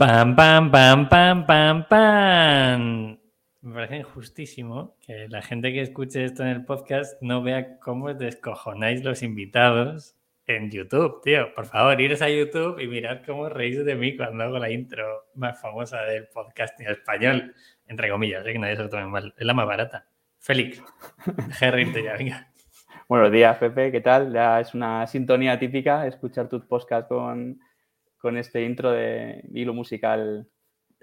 Pam, pam, pam, pam, pam, pam. Me parece injustísimo que la gente que escuche esto en el podcast no vea cómo descojonáis los invitados en YouTube, tío. Por favor, iros a YouTube y mirad cómo reís de mí cuando hago la intro más famosa del podcast en español. Entre comillas, ¿eh? que nadie se lo tome mal. Es la más barata. Félix, deja ya, venga. Buenos días, Pepe. ¿Qué tal? Ya es una sintonía típica escuchar tu podcast con, con este intro de hilo musical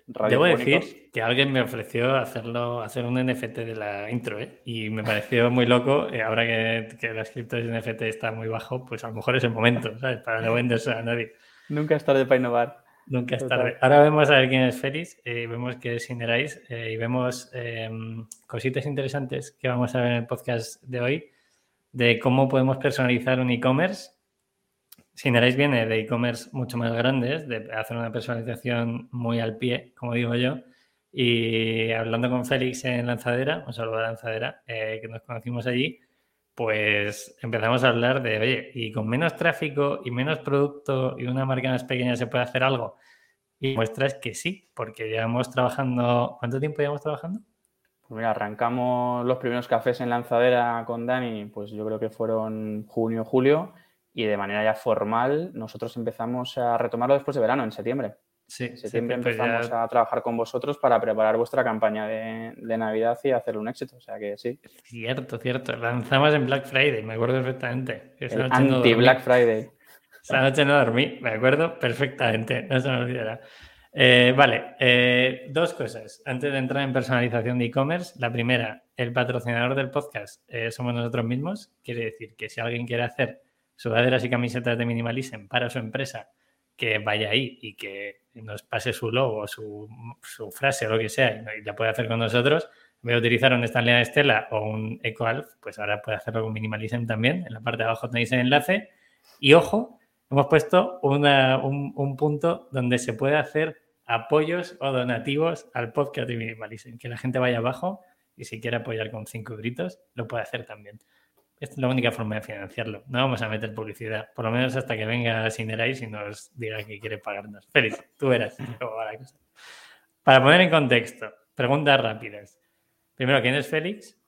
Debo decir que alguien me ofreció hacerlo, hacer un NFT de la intro, ¿eh? Y me pareció muy loco. Eh, ahora que, que la cripto de NFT está muy bajo, pues a lo mejor es el momento, ¿sabes? Para no venderse a nadie. Nunca es tarde para innovar. Nunca es tarde. Ahora vemos a ver quién es Félix, eh, vemos que es Inerais eh, y vemos em, cositas interesantes que vamos a ver en el podcast de hoy de cómo podemos personalizar un e-commerce Sinerais viene de e-commerce mucho más grandes, de hacer una personalización muy al pie, como digo yo. Y hablando con Félix en Lanzadera, un saludo a Lanzadera, eh, que nos conocimos allí, pues empezamos a hablar de, oye, y con menos tráfico y menos producto y una marca más pequeña se puede hacer algo. Y muestra es que sí, porque llevamos trabajando, ¿cuánto tiempo llevamos trabajando? Pues mira, arrancamos los primeros cafés en Lanzadera con Dani, pues yo creo que fueron junio, julio y de manera ya formal nosotros empezamos a retomarlo después de verano, en septiembre. Sí, en septiembre pues empezamos a trabajar con vosotros para preparar vuestra campaña de, Navidad y hacerle un éxito. O sea que sí. Cierto, cierto. Lanzamos en Black Friday, me acuerdo perfectamente. Anti-Black Friday. Esa noche no dormí, me acuerdo perfectamente, no se me olvidará. Eh, vale, eh, dos cosas. Antes de entrar en personalización de e-commerce, la primera, el patrocinador del podcast eh, somos nosotros mismos. Quiere decir que si alguien quiere hacer sudaderas y camisetas de Minimalism para su empresa, que vaya ahí y que nos pase su logo, su, su frase o lo que sea y, la puede hacer con nosotros, voy a utilizar un Stanley de Estela o un EcoAlf, pues ahora puede hacerlo con Minimalism también. En la parte de abajo tenéis el enlace. Y ojo, hemos puesto un, un, punto donde se puede hacer apoyos o donativos al podcast de Minimalism. Que la gente vaya abajo y si quiere apoyar con cinco gritos, lo puede hacer también. Es la única forma de financiarlo. No vamos a meter publicidad, por lo menos hasta que venga Sinerais y nos diga que quiere pagarnos. Félix, tú eras. Para poner en contexto, preguntas rápidas. Primero, ¿quién es Félix?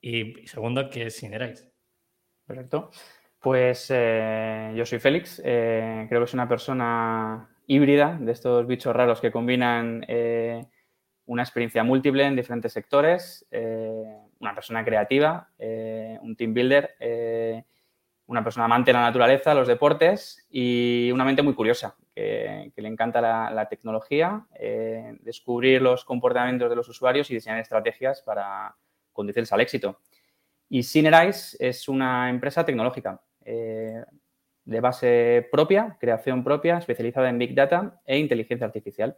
Y segundo, ¿qué es Sinerais? Perfecto. Pues eh, yo soy Félix. Eh, creo que es una persona híbrida de estos bichos raros que combinan eh, una experiencia múltiple en diferentes sectores una persona creativa, eh, un team builder, eh, una persona amante de la naturaleza, los deportes y una mente muy curiosa, que, le encanta la, tecnología, eh, descubrir los comportamientos de los usuarios y diseñar estrategias para conducirles al éxito. Y Synerize es una empresa tecnológica de base propia, creación propia, especializada en Big Data e inteligencia artificial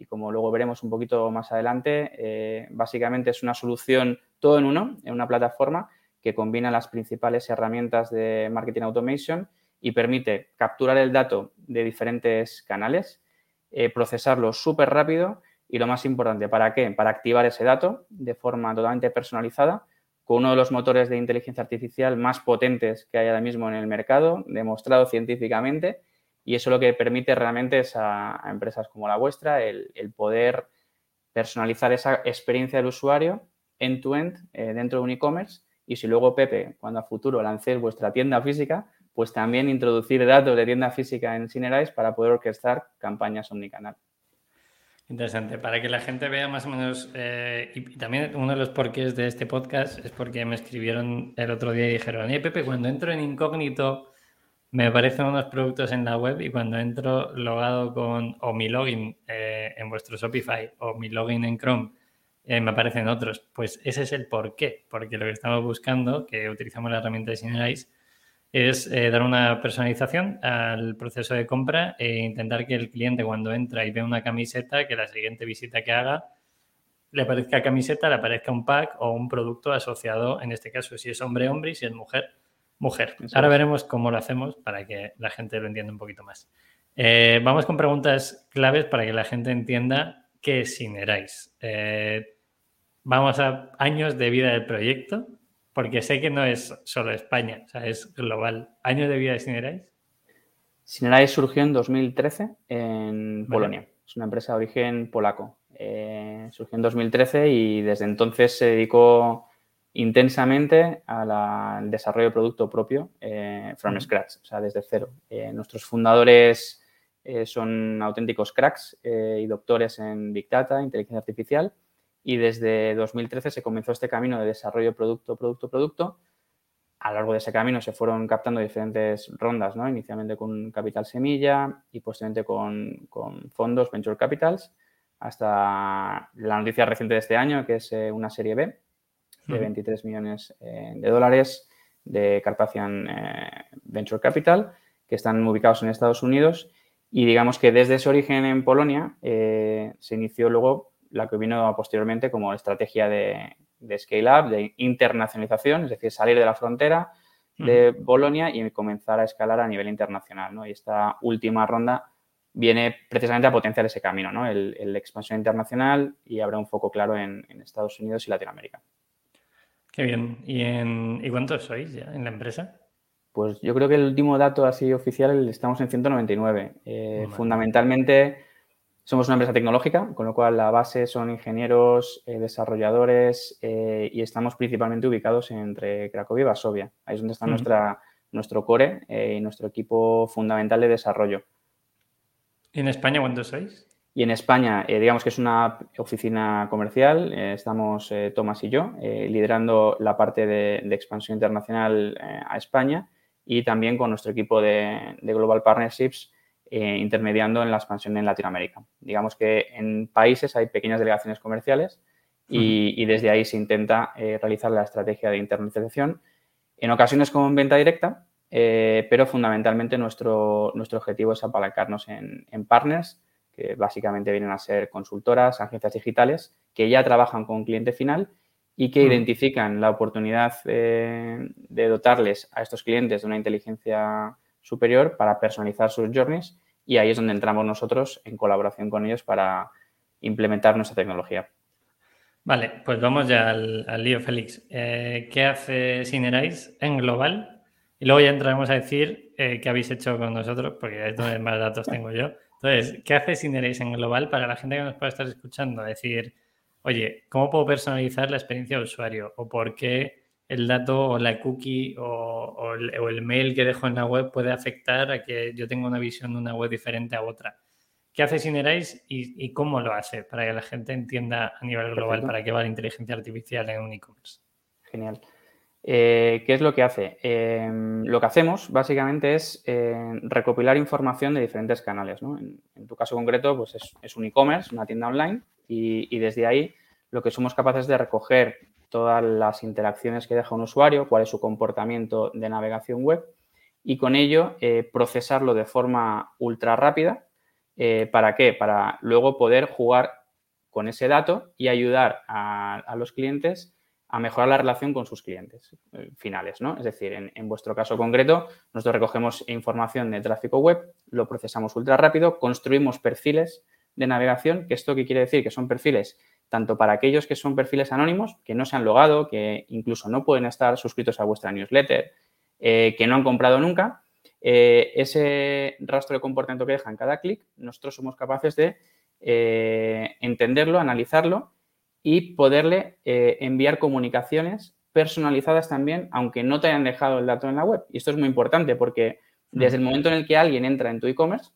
y como luego veremos un poquito más adelante, eh, básicamente es una solución todo en uno, en una plataforma que combina las principales herramientas de marketing automation y permite capturar el dato de diferentes canales, eh, procesarlo súper rápido y lo más importante, ¿para qué? Para activar ese dato de forma totalmente personalizada con uno de los motores de inteligencia artificial más potentes que hay ahora mismo en el mercado, demostrado científicamente y eso lo que permite realmente es a, empresas como la vuestra el, poder personalizar esa experiencia del usuario end-to-end eh, dentro de un e-commerce. Y si luego, Pepe, cuando a futuro lancéis vuestra tienda física, pues también introducir datos de tienda física en Synerize para poder orquestar campañas omnicanal. Interesante, para que la gente vea más o menos, eh, y también uno de los porqués de este podcast es porque me escribieron el otro día y dijeron, Pepe, cuando entro en incógnito me aparecen unos productos en la web y cuando entro logado con o mi login eh, en vuestro Shopify o mi login en Chrome, eh, me aparecen otros. Pues ese es el por qué, porque lo que estamos buscando, que utilizamos la herramienta de Synerize, es eh, dar una personalización al proceso de compra e intentar que el cliente cuando entra y ve una camiseta, que la siguiente visita que haga le aparezca camiseta, le aparezca un pack o un producto asociado, en este caso, si es hombre, hombre y si es mujer, mujer. Ahora veremos cómo lo hacemos para que la gente lo entienda un poquito más. Eh, vamos con preguntas claves para que la gente entienda qué es Sinerais. Eh, vamos a años de vida del proyecto, porque sé que no es solo España, o sea, es global. ¿Años de vida de Sinerais? Sinerais surgió en 2013 en Polonia. Es una empresa de origen polaco. Eh, surgió en 2013 y desde entonces se dedicó intensamente al desarrollo de producto propio eh, from scratch, o sea, desde cero. nuestros fundadores son auténticos cracks y doctores en Big Data, inteligencia artificial, y desde 2013 se comenzó este camino de desarrollo producto, producto, producto, a lo largo de ese camino se fueron captando diferentes rondas, ¿no? Inicialmente con capital semilla y posteriormente con, fondos venture capitals, hasta la noticia reciente de este año, que es eh, una serie B de 23 millones eh, de dólares de Carpathian eh, Venture Capital, que están ubicados en Estados Unidos. Y digamos que desde ese origen en Polonia se inició luego la que vino posteriormente como estrategia de, de scale-up, de internacionalización, es decir, salir de la frontera de Bolonia y comenzar a escalar a nivel internacional. ¿no? Y esta última ronda viene precisamente a potenciar ese camino, ¿no? el, expansión internacional y habrá un foco claro en, Estados Unidos y Latinoamérica. Qué bien. ¿Y, en, ¿Y cuántos sois ya en la empresa? Pues yo creo que el último dato así oficial estamos en 199. Eh, fundamentalmente somos una empresa tecnológica, con lo cual la base son ingenieros, eh, desarrolladores eh, y estamos principalmente ubicados entre Cracovia y Varsovia. Ahí es donde está nuestra, nuestro core eh, y nuestro equipo fundamental de desarrollo. ¿Y en España cuántos sois? Y en España, digamos que es una oficina comercial, estamos Tomás y yo, liderando la parte de, expansión internacional a España y también con nuestro equipo de, de Global Partnerships eh, intermediando en la expansión en Latinoamérica. Digamos que en países hay pequeñas delegaciones comerciales y, desde ahí se intenta eh, realizar la estrategia de internacionalización, en ocasiones como en venta directa, eh, pero fundamentalmente nuestro, nuestro objetivo es apalancarnos en, partners, que básicamente vienen a ser consultoras, agencias digitales, que ya trabajan con cliente final y que identifican la oportunidad de dotarles a estos clientes de una inteligencia superior para personalizar sus journeys y ahí es donde entramos nosotros en colaboración con ellos para implementar nuestra tecnología. Vale, pues vamos ya al, lío, Félix. Eh, ¿Qué hace Synerise en global? Y luego ya entraremos a decir eh, qué habéis hecho con nosotros, porque es donde más datos tengo yo. Entonces, ¿qué hace en global para la gente que nos puede estar escuchando? Decir, oye, ¿cómo puedo personalizar la experiencia de usuario? ¿O por qué el dato o la cookie o, el, mail que dejo en la web puede afectar a que yo tenga una visión de una web diferente a otra. ¿Qué hace Synerise y, cómo lo hace para que la gente entienda a nivel global para qué va la inteligencia artificial en un e-commerce? Genial. Eh, ¿Qué es lo que hace? Em, lo que hacemos básicamente es eh, recopilar información de diferentes canales. En, tu caso concreto, pues es, un e-commerce, una tienda online, y, desde ahí lo que somos capaces de recoger todas las interacciones que deja un usuario, cuál es su comportamiento de navegación web y con ello eh, procesarlo de forma ultra rápida. ¿Para qué? Para luego poder jugar con ese dato y ayudar a, los clientes a mejorar la relación con sus clientes eh, finales, ¿no? Es decir, en, vuestro caso concreto, nosotros recogemos información de tráfico web, lo procesamos ultra rápido, construimos perfiles de navegación, que esto qué quiere decir que son perfiles tanto para aquellos que son perfiles anónimos, que no se han logado, que incluso no pueden estar suscritos a vuestra newsletter, eh, que no han comprado nunca, eh, ese rastro de comportamiento que dejan cada clic, nosotros somos capaces de entenderlo, analizarlo y poderle enviar comunicaciones personalizadas también, aunque no te hayan dejado el dato en la web. Y esto es muy importante porque desde el momento en el que alguien entra en tu e-commerce,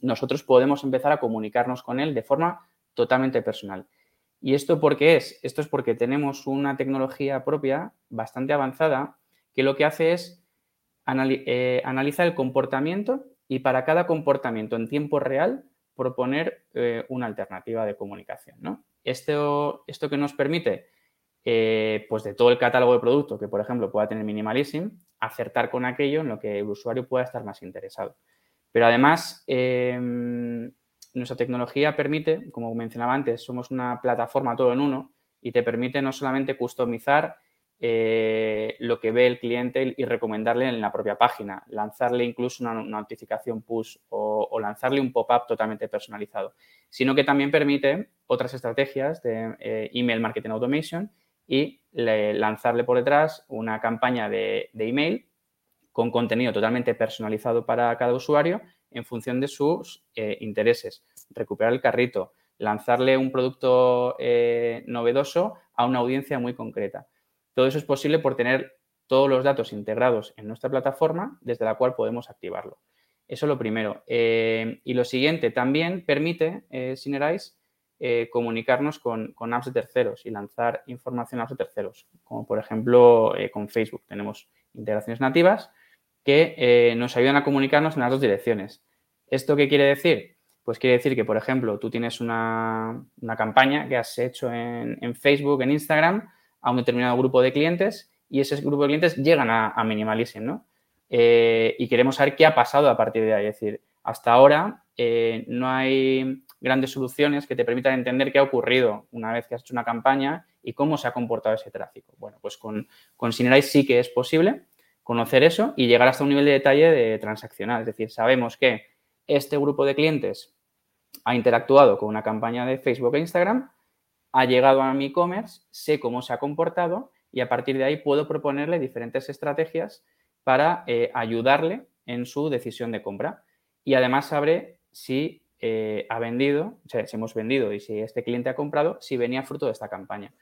nosotros podemos empezar a comunicarnos con él de forma totalmente personal. ¿Y esto por qué es? Esto es porque tenemos una tecnología propia bastante avanzada que lo que hace es eh, analizar el comportamiento y para cada comportamiento en tiempo real proponer eh, una alternativa de comunicación. ¿no? Esto, esto que nos permite, eh, pues de todo el catálogo de producto que, por ejemplo, pueda tener Minimalism, acertar con aquello en lo que el usuario pueda estar más interesado. Pero además, em, nuestra tecnología permite, como mencionaba antes, somos una plataforma todo en uno y te permite no solamente customizar eh, lo que ve el cliente y recomendarle en la propia página, lanzarle incluso una, notificación push o, lanzarle un pop-up totalmente personalizado, sino que también permite otras estrategias de eh, email marketing automation y lanzarle por detrás una campaña de email con contenido totalmente personalizado para cada usuario en función de sus eh, intereses. Recuperar el carrito, lanzarle un producto novedoso a una audiencia muy concreta. Todo eso es posible por tener todos los datos integrados en nuestra plataforma desde la cual podemos activarlo. Eso es lo primero. Eh, y lo siguiente, también permite eh, eh, comunicarnos con, apps de terceros y lanzar información a apps de terceros, como por ejemplo eh, con Facebook. Tenemos integraciones nativas que nos ayudan a comunicarnos en las dos direcciones. ¿Esto qué quiere decir? Pues quiere decir que, por ejemplo, tú tienes una, campaña que has hecho en, Facebook, en Instagram, a un determinado grupo de clientes y ese grupo de clientes llegan a, a Minimalism, ¿no? y queremos saber qué ha pasado a partir de ahí. Es decir, hasta ahora no hay grandes soluciones que te permitan entender qué ha ocurrido una vez que has hecho una campaña y cómo se ha comportado ese tráfico. Bueno, pues con, con sí que es posible conocer eso y llegar hasta un nivel de detalle de transaccional. Es decir, sabemos que este grupo de clientes ha interactuado con una campaña de Facebook e Instagram, ha llegado a mi e-commerce, sé cómo se ha comportado y a partir de ahí puedo proponerle diferentes estrategias para eh, ayudarle en su decisión de compra. Y además sabré si eh, ha vendido, o sea, si hemos vendido y si este cliente ha comprado, si venía fruto de esta campaña.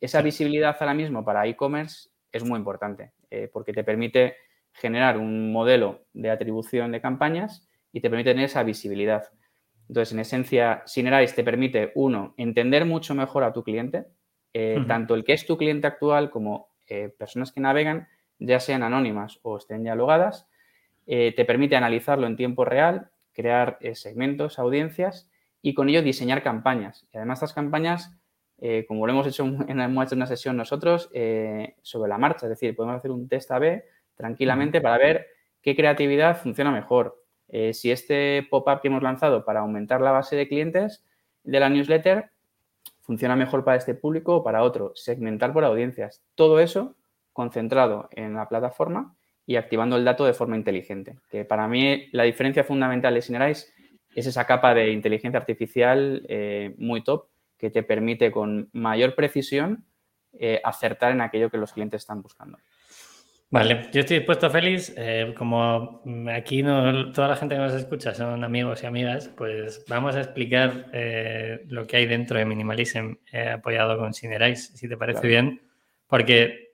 Esa visibilidad ahora mismo para e-commerce es muy importante eh, porque te permite generar un modelo de atribución de campañas y te permite tener esa visibilidad. Entonces, en esencia, Synerise te permite, uno, entender mucho mejor a tu cliente, eh, tanto el que es tu cliente actual como personas que navegan, ya sean anónimas o estén ya logadas, te permite analizarlo en tiempo real crear eh, segmentos, audiencias y con ello diseñar campañas. Y además estas campañas, eh, como lo hemos hecho en, una sesión nosotros, eh, sobre la marcha, es decir, podemos hacer un test A-B tranquilamente para ver qué creatividad funciona mejor. Si este pop-up que hemos lanzado para aumentar la base de clientes de la newsletter funciona mejor para este público o para otro, segmentar por audiencias. Todo eso concentrado en la plataforma y activando el dato de forma inteligente. Que para mí la diferencia fundamental de Synerise es esa capa de inteligencia artificial eh, muy top que te permite con mayor precisión eh, acertar en aquello que los clientes están buscando. Vale, yo estoy dispuesto, Félix. Eh, como aquí no, toda la gente que nos escucha son amigos y amigas, pues vamos a explicar lo que hay dentro de Minimalism apoyado con Synerise, si te parece bien. Porque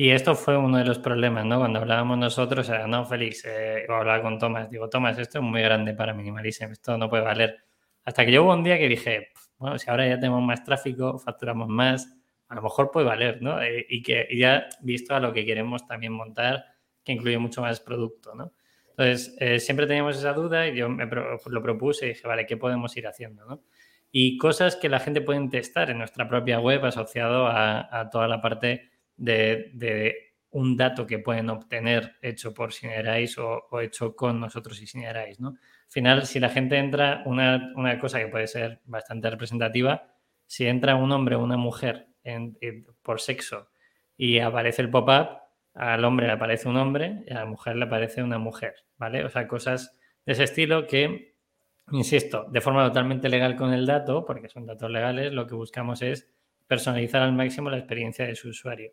y esto fue uno de los problemas, ¿no? Cuando hablábamos nosotros, era, no, Félix, eh, hablaba con Tomás, digo, Tomás, esto es muy grande para Minimalism, esto no puede valer. Hasta que yo hubo un día que dije, bueno, si ahora ya tenemos más tráfico, facturamos más, a lo mejor puede valer, ¿no? Eh, y que ya visto a lo que queremos también montar, que incluye mucho más producto, ¿no? Entonces, eh, siempre teníamos esa duda y yo me lo propuse y dije, vale, ¿qué podemos ir haciendo, ¿no? Y cosas que la gente puede testar en nuestra propia web asociado a, a toda la parte de, un dato que pueden obtener hecho por Synerise o, hecho con nosotros y Synerise, ¿no? Al final, si la gente entra, una, cosa que puede ser bastante representativa, si entra un hombre o una mujer por sexo y aparece el pop-up, al hombre le aparece un hombre y a la mujer le aparece una mujer, ¿vale? O sea, cosas de ese estilo que, insisto, de forma totalmente legal con el dato, porque son datos legales, lo que buscamos es personalizar al máximo la experiencia de su usuario.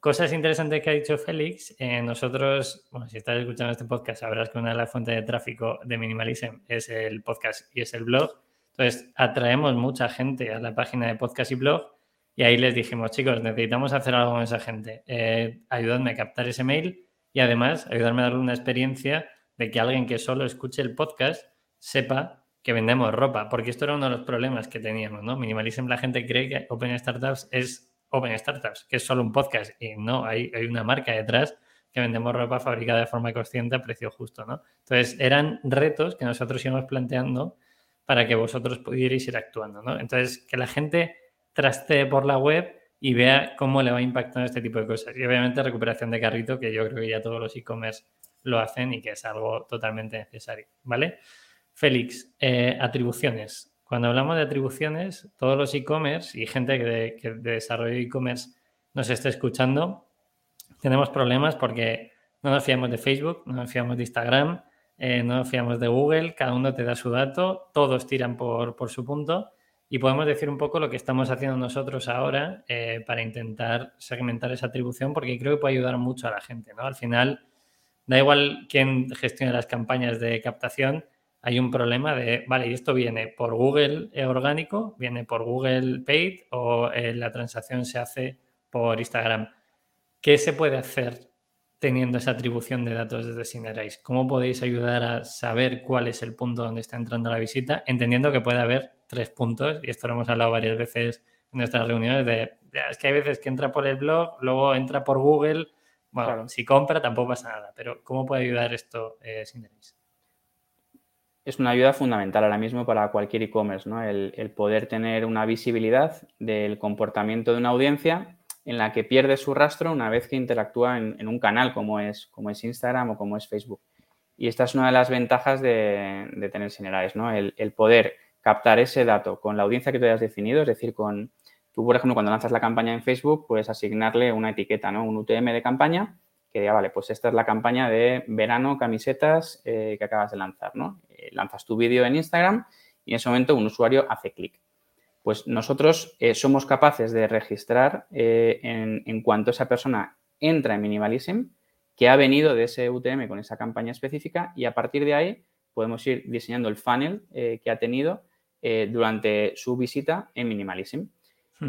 Cosas interesantes que ha dicho Félix. Eh, nosotros, bueno, si estás escuchando este podcast, sabrás que una de las fuentes de tráfico de Minimalism es el podcast y es el blog. Entonces, atraemos mucha gente a la página de podcast y blog y ahí les dijimos, chicos, necesitamos hacer algo con esa gente. Eh, ayudadme a captar ese mail y además ayudarme a darle una experiencia de que alguien que solo escuche el podcast sepa que vendemos ropa, porque esto era uno de los problemas que teníamos, ¿no? Minimalism, la gente cree que Open Startups es Open Startups, que es solo un podcast y no, hay, hay una marca detrás que vendemos ropa fabricada de forma consciente a precio justo, ¿no? Entonces, eran retos que nosotros íbamos planteando para que vosotros pudierais ir actuando, ¿no? Entonces, que la gente trastee por la web y vea cómo le va impactando este tipo de cosas. Y obviamente recuperación de carrito, que yo creo que ya todos los e-commerce lo hacen y que es algo totalmente necesario, ¿vale? Félix, eh, atribuciones. Cuando hablamos de atribuciones, todos los e-commerce y gente que de, desarrollo e-commerce nos esté escuchando, tenemos problemas porque no nos fiamos de Facebook, no nos fiamos de Instagram, eh, no nos fiamos de Google, cada uno te da su dato, todos tiran por, su punto y podemos decir un poco lo que estamos haciendo nosotros ahora eh, para intentar segmentar esa atribución porque creo que puede ayudar mucho a la gente. ¿no? Al final, da igual quién gestiona las campañas de captación, hay un problema de, vale, y esto viene por Google orgánico, viene por Google Paid o eh, la transacción se hace por Instagram. ¿Qué se puede hacer teniendo esa atribución de datos desde Synerise? ¿Cómo podéis ayudar a saber cuál es el punto donde está entrando la visita? Entendiendo que puede haber tres puntos, y esto lo hemos hablado varias veces en nuestras reuniones, de es que hay veces que entra por el blog, luego entra por Google. Bueno, si compra tampoco pasa nada, pero ¿cómo puede ayudar esto eh, Synerise? es una ayuda fundamental ahora mismo para cualquier e-commerce, ¿no? El, poder tener una visibilidad del comportamiento de una audiencia en la que pierde su rastro una vez que interactúa en, un canal como es, como es Instagram o como es Facebook. Y esta es una de las ventajas de, tener Synerise, ¿no? El, poder captar ese dato con la audiencia que tú hayas definido, es decir, con tú, por ejemplo, cuando lanzas la campaña en Facebook, puedes asignarle una etiqueta, ¿no? Un UTM de campaña que diga, vale, pues esta es la campaña de verano, camisetas eh, que acabas de lanzar, ¿no? Eh, lanzas tu vídeo en Instagram y en ese momento un usuario hace clic. Pues nosotros eh, somos capaces de registrar en, en, cuanto esa persona entra en Minimalism que ha venido de ese UTM con esa campaña específica y a partir de ahí podemos ir diseñando el funnel que ha tenido durante su visita en Minimalism.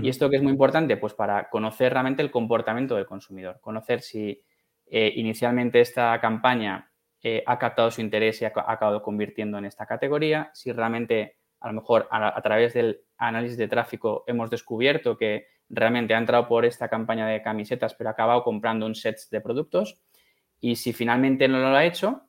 ¿Y esto que es muy importante? Pues para conocer realmente el comportamiento del consumidor, conocer si eh, inicialmente esta campaña eh, ha captado su interés y ha, acabado convirtiendo en esta categoría. Si realmente, a lo mejor a, través del análisis de tráfico hemos descubierto que realmente ha entrado por esta campaña de camisetas, pero ha acabado comprando un set de productos. Y si finalmente no lo ha hecho,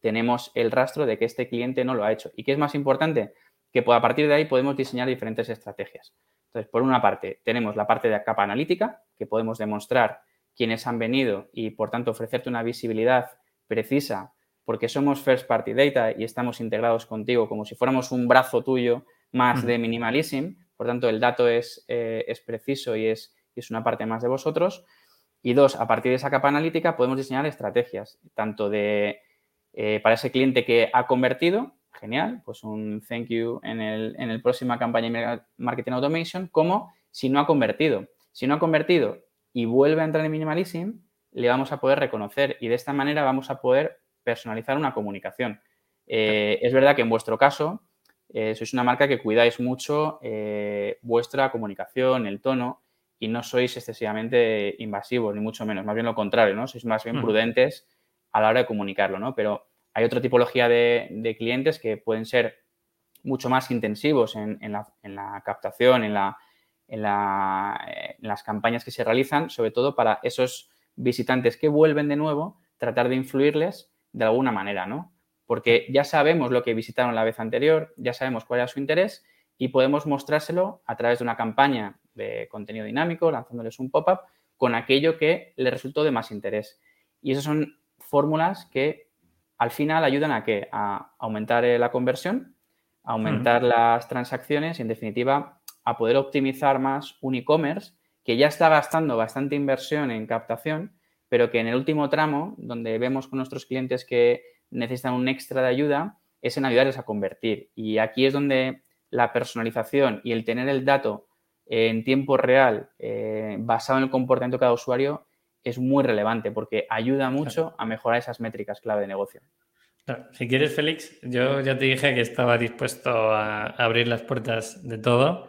tenemos el rastro de que este cliente no lo ha hecho. ¿Y qué es más importante? Que a partir de ahí podemos diseñar diferentes estrategias. Entonces, por una parte, tenemos la parte de capa analítica, que podemos demostrar quienes han venido y, por tanto, ofrecerte una visibilidad precisa porque somos first party data y estamos integrados contigo como si fuéramos un brazo tuyo más de minimalism. Por tanto, el dato es, eh, es preciso y es, es, una parte más de vosotros. Y dos, a partir de esa capa analítica podemos diseñar estrategias, tanto de eh, para ese cliente que ha convertido, genial, pues un thank you en el, en el próxima campaña de marketing automation, como si no ha convertido. Si no ha convertido y vuelve a entrar en Minimalism, le vamos a poder reconocer y de esta manera vamos a poder personalizar una comunicación. Eh, es verdad que en vuestro caso eh, sois una marca que cuidáis mucho eh, vuestra comunicación, el tono y no sois excesivamente invasivos, ni mucho menos, más bien lo contrario, ¿no? Sois más bien prudentes a la hora de comunicarlo, ¿no? Pero hay otra tipología de, clientes que pueden ser mucho más intensivos en la captación, en la, en, las campañas que se realizan, sobre todo para esos visitantes que vuelven de nuevo, tratar de influirles de alguna manera, ¿no? Porque ya sabemos lo que visitaron la vez anterior, ya sabemos cuál era su interés y podemos mostrárselo a través de una campaña de contenido dinámico, lanzándoles un pop-up con aquello que les resultó de más interés. Y esas son fórmulas que al final ayudan a qué? A aumentar la conversión, a aumentar las transacciones y en definitiva a poder optimizar más un e-commerce que ya está gastando bastante inversión en captación, pero que en el último tramo, donde vemos con nuestros clientes que necesitan un extra de ayuda, es en ayudarles a convertir. Y aquí es donde la personalización y el tener el dato en tiempo real eh, basado en el comportamiento de cada usuario es muy relevante porque ayuda mucho a mejorar esas métricas clave de negocio. Si quieres, Félix, yo ya te dije que estaba dispuesto a abrir las puertas de todo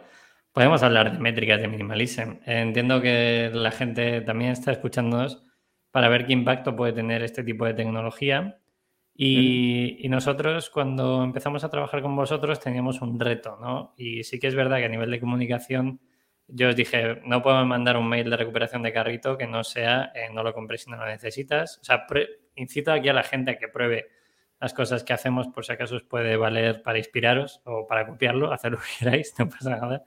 Podemos hablar de métricas de minimalism. Entiendo que la gente también está escuchándonos para ver qué impacto puede tener este tipo de tecnología. Y, nosotros, cuando empezamos a trabajar con vosotros, teníamos un reto, ¿no? Y sí que es verdad que a nivel de comunicación, yo os dije, no puedo mandar un mail de recuperación de carrito que no sea, eh, no lo compres si no lo necesitas. O sea, incito aquí a la gente a que pruebe las cosas que hacemos, por si acaso os puede valer para inspiraros o para copiarlo, hacer lo que queráis, no pasa nada.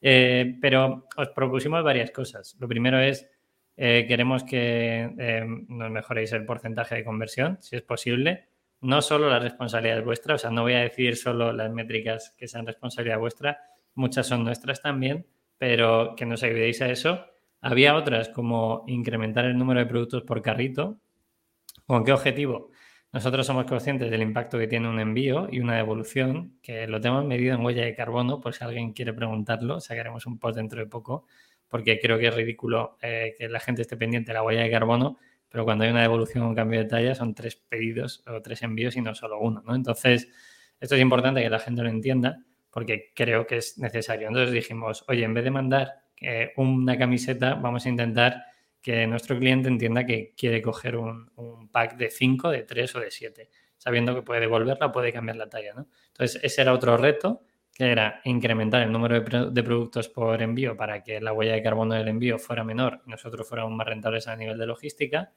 Eh, pero os propusimos varias cosas. Lo primero es, eh, queremos que eh, nos mejoréis el porcentaje de conversión, si es posible. No solo la responsabilidad es vuestra, o sea, no voy a decir solo las métricas que sean responsabilidad vuestra, muchas son nuestras también, pero que nos ayudéis a eso. Había otras como incrementar el número de productos por carrito. ¿Con qué objetivo? Nosotros somos conscientes del impacto que tiene un envío y una devolución, que lo tenemos medido en huella de carbono, por si alguien quiere preguntarlo, sacaremos un post dentro de poco, porque creo que es ridículo eh, que la gente esté pendiente de la huella de carbono, pero cuando hay una devolución o un cambio de talla son tres pedidos o tres envíos y no solo uno, ¿no? Entonces, Esto es importante que la gente lo entienda porque creo que es necesario. Entonces dijimos, oye, en vez de mandar eh, una camiseta, vamos a intentar que nuestro cliente entienda que quiere coger un, pack de 5, de 3 o de 7, sabiendo que puede devolverla o puede cambiar la talla. ¿no? Entonces, ese era otro reto, que era incrementar el número de, productos por envío para que la huella de carbono del envío fuera menor y nosotros fuéramos más rentables a nivel de logística.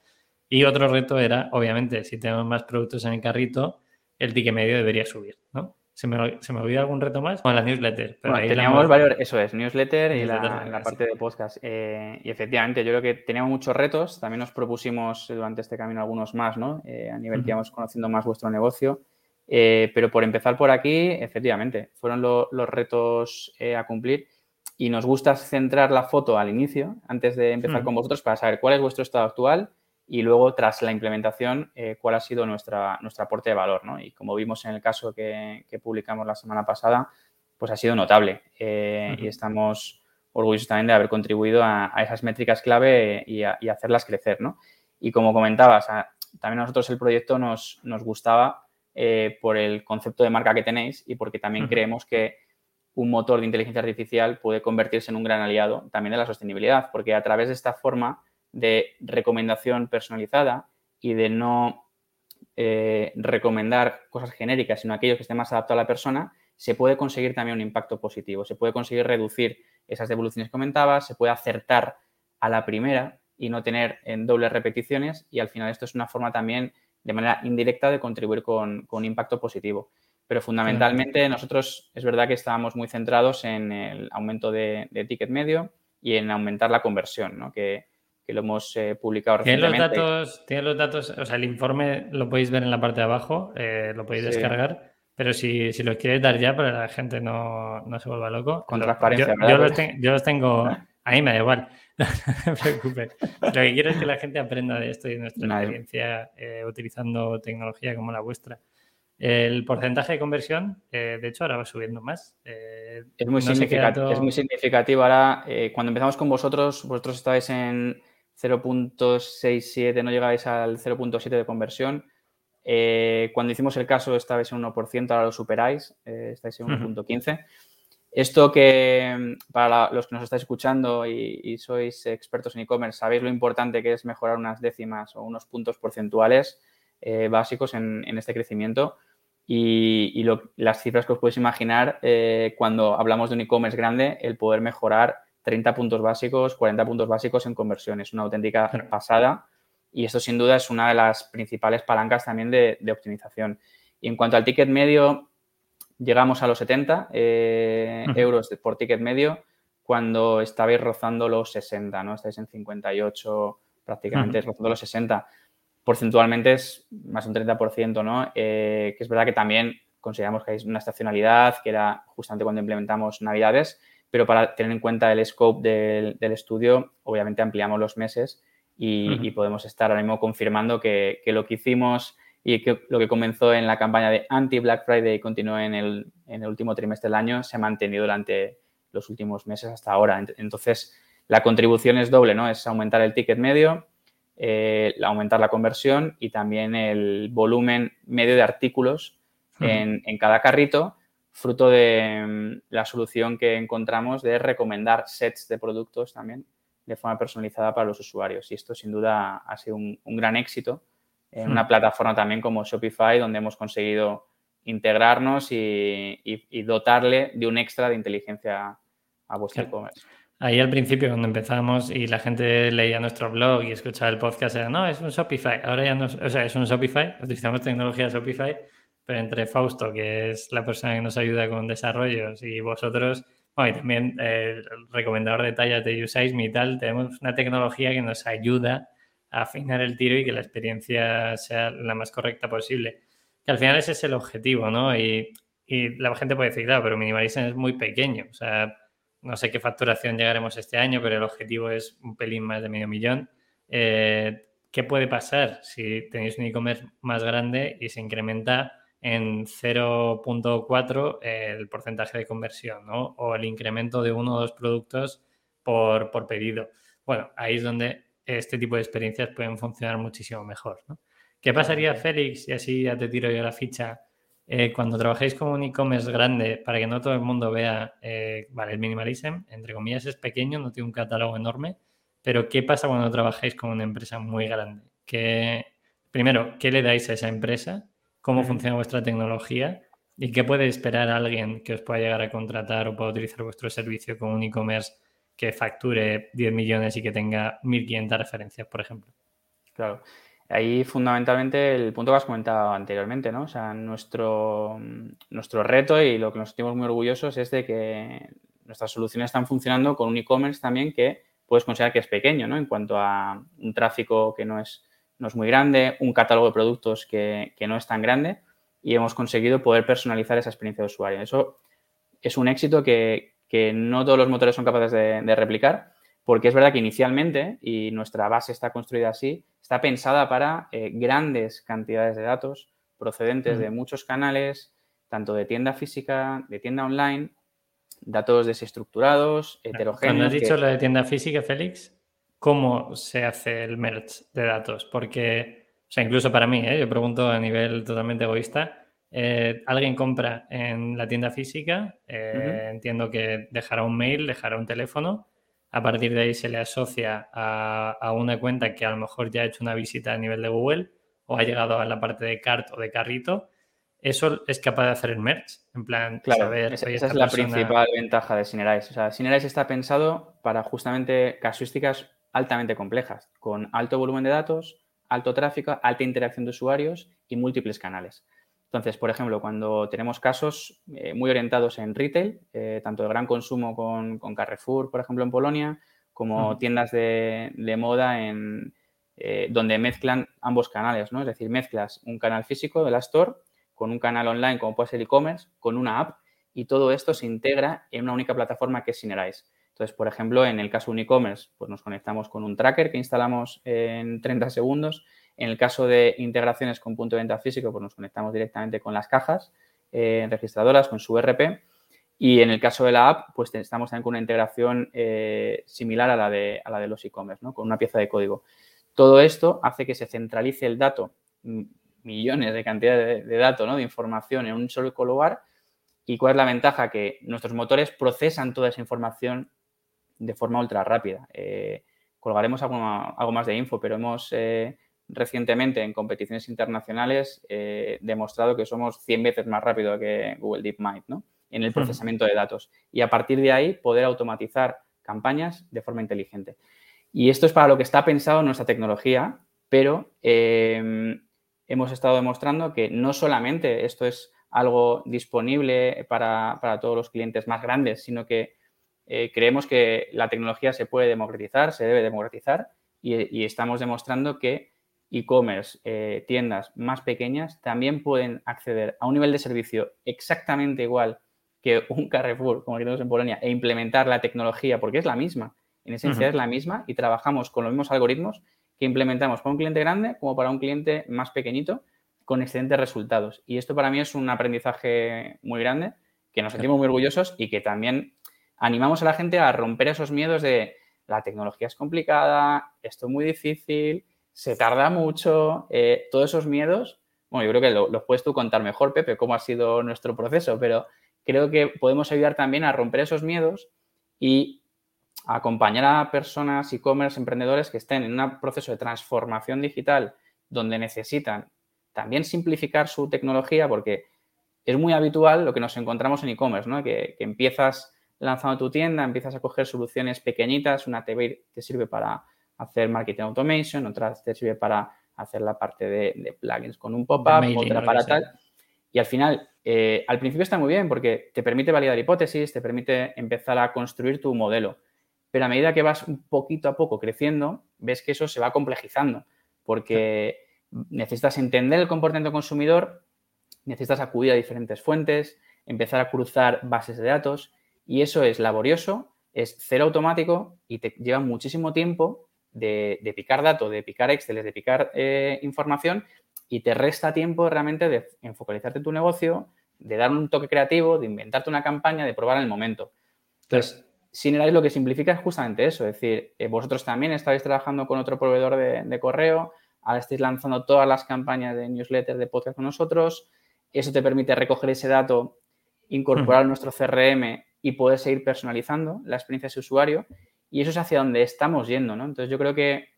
Y otro reto era, obviamente, si tenemos más productos en el carrito, el ticket medio debería subir, ¿no? ¿Se me, ¿Se me olvida algún reto más? Con la newsletter. teníamos varios, eso es, newsletter, y la, parte de podcast. Eh, y efectivamente, yo creo que teníamos muchos retos. También nos propusimos durante este camino algunos más, ¿no? Eh, a nivel que íbamos conociendo más vuestro negocio. Eh, pero por empezar por aquí, efectivamente, fueron los retos a cumplir. Y nos gusta centrar la foto al inicio, antes de empezar con vosotros, para saber cuál es vuestro estado actual y luego tras la implementación eh, cuál ha sido nuestra, nuestro aporte de valor. ¿no? Y como vimos en el caso que, publicamos la semana pasada, pues ha sido notable eh, y estamos orgullosos también de haber contribuido a, esas métricas clave y, hacerlas crecer. ¿no? Y como comentabas, también a nosotros el proyecto nos, nos gustaba eh, por el concepto de marca que tenéis y porque también creemos que un motor de inteligencia artificial puede convertirse en un gran aliado también de la sostenibilidad, porque a través de esta forma de recomendación personalizada y de no eh, recomendar cosas genéricas, sino aquello que esté más adaptado a la persona, se puede conseguir también un impacto positivo. Se puede conseguir reducir esas devoluciones que comentabas, se puede acertar a la primera y no tener en dobles repeticiones y al final esto es una forma también de manera indirecta de contribuir con, con impacto positivo. Pero fundamentalmente nosotros es verdad que estábamos muy centrados en el aumento de, de ticket medio y en aumentar la conversión, ¿no? que, que lo hemos eh, publicado recientemente. ¿Tiene los, datos, tiene los datos, o sea, el informe lo podéis ver en la parte de abajo, eh, lo podéis descargar, pero si, si lo queréis dar ya para que la gente no, no se vuelva loco. Con transparencia, yo, yo, los tengo, a mí me da igual, no te preocupes. Lo que quiero es que la gente aprenda de esto y de nuestra experiencia eh, utilizando tecnología como la vuestra. El porcentaje de conversión, de hecho, ahora va subiendo más. es, muy significativo, es muy significativo. Ahora, cuando empezamos con vosotros, vosotros estáis en 0.67, no llegáis al 0.7 de conversión. Eh, cuando hicimos el caso estabais en 1%, ahora lo superáis, eh, estáis en 1.15. Esto que mm, para los que nos estáis escuchando y, sois expertos en e-commerce, sabéis lo importante que es mejorar unas décimas o unos puntos porcentuales eh, básicos en, este crecimiento. Y, las cifras que os podéis imaginar cuando hablamos de un e-commerce grande, el poder mejorar 30 puntos básicos, 40 puntos básicos en conversión. Es una auténtica pasada y esto sin duda es una de las principales palancas también de, optimización. Y en cuanto al ticket medio, llegamos a los 70 eh, euros por ticket medio cuando estabais rozando los 60, ¿no? Estáis en 58, prácticamente rozando los 60. Porcentualmente es más un 30%, ¿no? Eh, que es verdad que también consideramos que hay una estacionalidad, que era justamente cuando implementamos Navidades, pero para tener en cuenta el scope del, estudio, obviamente ampliamos los meses y, podemos estar ahora mismo confirmando que, lo que hicimos y que lo que comenzó en la campaña de anti-Black Friday y continuó en el, último trimestre del año se ha mantenido durante los últimos meses hasta ahora. Entonces, la contribución es doble, ¿no? Es aumentar el ticket medio, eh, aumentar la conversión y también el volumen medio de artículos en, en, cada carrito fruto de mm, la solución que encontramos de recomendar sets de productos también de forma personalizada para los usuarios. Y esto sin duda ha sido un, gran éxito en una hmm. plataforma también como Shopify, donde hemos conseguido integrarnos y, dotarle de un extra de inteligencia a vuestro e-commerce. Ahí al principio, cuando empezamos y la gente leía nuestro blog y escuchaba el podcast, era, no, es un Shopify. Ahora ya no, o sea, es un Shopify, utilizamos tecnología Shopify, entre Fausto, que es la persona que nos ayuda con desarrollos, y vosotros, bueno, y también el recomendador de tallas de USAISM y tal, tenemos una tecnología que nos ayuda a afinar el tiro y que la experiencia sea la más correcta posible. Que al final ese es el objetivo, ¿no? Y, la gente puede decir, claro, pero Minimalism es muy pequeño. O sea, no sé qué facturación llegaremos este año, pero el objetivo es un pelín más de medio millón. Eh, ¿Qué puede pasar si tenéis un e-commerce más grande y se incrementa en 0.4 el porcentaje de conversión, ¿no? O el incremento de uno o dos productos por, pedido. Bueno, ahí es donde este tipo de experiencias pueden funcionar muchísimo mejor, ¿no? ¿Qué pasaría, Félix, y así ya te tiro yo la ficha, eh, cuando trabajéis con un e-commerce grande, para que no todo el mundo vea, eh, vale, el minimalism, entre comillas, es pequeño, no tiene un catálogo enorme, pero ¿qué pasa cuando trabajáis con una empresa muy grande? ¿Qué, primero, ¿qué le dais a esa empresa? ¿Cómo funciona vuestra tecnología? ¿Y qué puede esperar alguien que os pueda llegar a contratar o pueda utilizar vuestro servicio con un e-commerce que facture 10 millones y que tenga 1.500 referencias, por ejemplo? Claro. Ahí fundamentalmente el punto que has comentado anteriormente, ¿no? O sea, nuestro, nuestro reto y lo que nos sentimos muy orgullosos es de que nuestras soluciones están funcionando con un e-commerce también que puedes considerar que es pequeño, ¿no? En cuanto a un tráfico que no es, no es muy grande, un catálogo de productos que, no es tan grande y hemos conseguido poder personalizar esa experiencia de usuario. Eso es un éxito que, no todos los motores son capaces de replicar porque es verdad que inicialmente, y nuestra base está construida así, está pensada para eh, grandes cantidades de datos procedentes de muchos canales, tanto de tienda física, de tienda online, datos desestructurados, heterogéneos. Cuando has dicho la de tienda física, Félix, ¿cómo se hace el merge de datos? Porque, o sea, incluso para mí, ¿eh? yo pregunto a nivel totalmente egoísta, eh, alguien compra en la tienda física, entiendo que dejará un mail, dejará un teléfono, a partir de ahí se le asocia a, una cuenta que a lo mejor ya ha hecho una visita a nivel de Google o ha llegado a la parte de cart o de carrito. Eso es capaz de hacer el merge, en plan, claro, saber, esa, es la principal ventaja de Synerise. O sea, Synerise está pensado para justamente casuísticas altamente complejas, con alto volumen de datos, alto tráfico, alta interacción de usuarios y múltiples canales. Entonces, por ejemplo, cuando tenemos casos eh, muy orientados en retail, eh, tanto de gran consumo con, Carrefour, por ejemplo, en Polonia, como tiendas de, moda en, eh, donde mezclan ambos canales, ¿no? Es decir, mezclas un canal físico de la store con un canal online como puede ser e-commerce, con una app y todo esto se integra en una única plataforma que es Synerise. Entonces, por ejemplo, en el caso de un e-commerce, pues nos conectamos con un tracker que instalamos en 30 segundos en el caso de integraciones con punto de venta físico, pues nos conectamos directamente con las cajas eh, registradoras, con su RP. Y en el caso de la app, pues estamos también con una integración eh, similar a la de, a la de los e-commerce, ¿no? con una pieza de código. Todo esto hace que se centralice el dato, millones de cantidad de, datos, ¿no? de información en un solo lugar. ¿Y cuál es la ventaja? Que nuestros motores procesan toda esa información de forma ultra rápida. Eh, colgaremos algo, más de info, pero hemos recientemente en competiciones internacionales eh, demostrado que somos 100 veces más rápido que Google DeepMind ¿no? en el procesamiento de datos. Y a partir de ahí poder automatizar campañas de forma inteligente. Y esto es para lo que está pensado nuestra tecnología, pero em, hemos estado demostrando que no solamente esto es algo disponible para, todos los clientes más grandes, sino que eh, creemos que la tecnología se puede democratizar, se debe democratizar y estamos demostrando que e-commerce, eh, tiendas más pequeñas, también pueden acceder a un nivel de servicio exactamente igual que un Carrefour, como tenemos en Polonia, e implementar la tecnología, porque es la misma, en esencia es la misma, y trabajamos con los mismos algoritmos que implementamos para un cliente grande como para un cliente más pequeñito, con excelentes resultados. Y esto para mí es un aprendizaje muy grande, que nos sentimos muy orgullosos y que también animamos a la gente a romper esos miedos de la tecnología es complicada, esto es muy difícil, se tarda mucho, eh, todos esos miedos, bueno, yo creo que los puedes tú contar mejor, Pepe, cómo ha sido nuestro proceso, pero creo que podemos ayudar también a romper esos miedos y acompañar a personas, e-commerce, emprendedores que estén en un proceso de transformación digital donde necesitan también simplificar su tecnología, porque es muy habitual lo que nos encontramos en e-commerce, ¿no? Que, que, empiezas lanzando tu tienda, empiezas a coger soluciones pequeñitas, una TV te sirve para hacer marketing automation, otra te sirve para hacer la parte de, plugins con un pop-up, otra para tal. Y al final, eh, al principio está muy bien porque te permite validar hipótesis, te permite empezar a construir tu modelo. Pero a medida que vas un poquito a poco creciendo, ves que eso se va complejizando porque necesitas entender el comportamiento consumidor, necesitas acudir a diferentes fuentes, empezar a cruzar bases de datos y eso es laborioso, es cero automático y te lleva muchísimo tiempo de, picar datos, de picar Excel, de picar eh, información y te resta tiempo realmente de enfocalizarte en tu negocio, de dar un toque creativo, de inventarte una campaña, de probar en el momento. Entonces, Synerise lo que simplifica es justamente eso, es decir, eh, vosotros también estáis trabajando con otro proveedor de, correo, ahora estáis lanzando todas las campañas de newsletter, de podcast con nosotros, Eso te permite recoger ese dato, incorporar nuestro CRM y poder seguir personalizando la experiencia de su usuario. Y eso es hacia donde estamos yendo, ¿no? Entonces yo creo que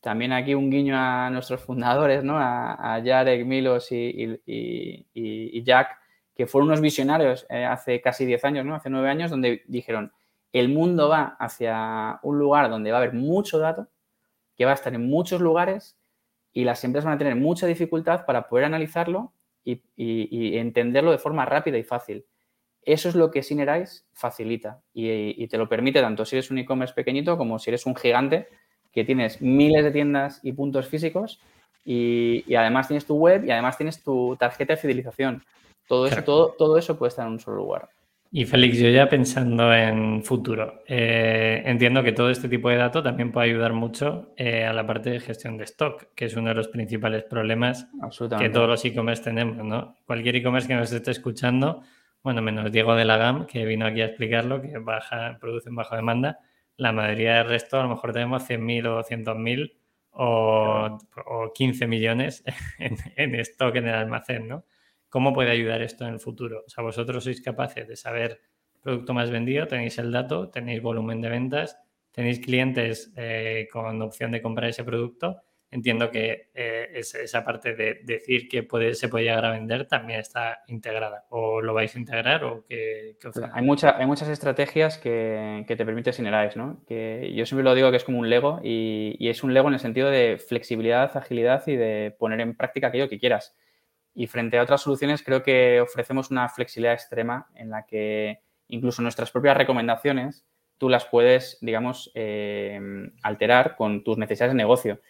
también aquí un guiño a nuestros fundadores, ¿no? A, a Jarek, Milos y, Jack, que fueron unos visionarios eh, hace casi 10 años, ¿no? Hace 9 años, donde dijeron, el mundo va hacia un lugar donde va a haber mucho dato, que va a estar en muchos lugares y las empresas van a tener mucha dificultad para poder analizarlo y, entenderlo de forma rápida y fácil. Eso es lo que Synerise facilita y, te lo permite tanto si eres un e-commerce pequeñito como si eres un gigante que tienes miles de tiendas y puntos físicos y, además tienes tu web y además tienes tu tarjeta de fidelización. Todo eso, todo, todo eso puede estar en un solo lugar. Y Félix, yo ya pensando en futuro, eh, entiendo que todo este tipo de datos también puede ayudar mucho eh, a la parte de gestión de stock, que es uno de los principales problemas que todos los e-commerce tenemos, ¿no? Cualquier e-commerce que nos esté escuchando, bueno, menos Diego de la GAM, que vino aquí a explicarlo, que baja, producen bajo demanda, la mayoría del resto a lo mejor tenemos 100.000 o 200.000 o, o 15 millones en, en stock en el almacén, ¿no? ¿Cómo puede ayudar esto en el futuro? O sea, vosotros sois capaces de saber producto más vendido, tenéis el dato, tenéis volumen de ventas, tenéis clientes eh, con opción de comprar ese producto. Entiendo que eh, esa parte de decir que puede, se puede llegar a vender también está integrada. ¿O lo vais a integrar o qué, hay, mucha, hay muchas estrategias que, te permite Synerise, ¿no? Que yo siempre lo digo que es como un Lego y, y es un Lego en el sentido de flexibilidad, agilidad y de poner en práctica aquello que quieras. Y frente a otras soluciones, creo que ofrecemos una flexibilidad extrema en la que incluso nuestras propias recomendaciones tú las puedes, digamos, eh, alterar con tus necesidades de negocio.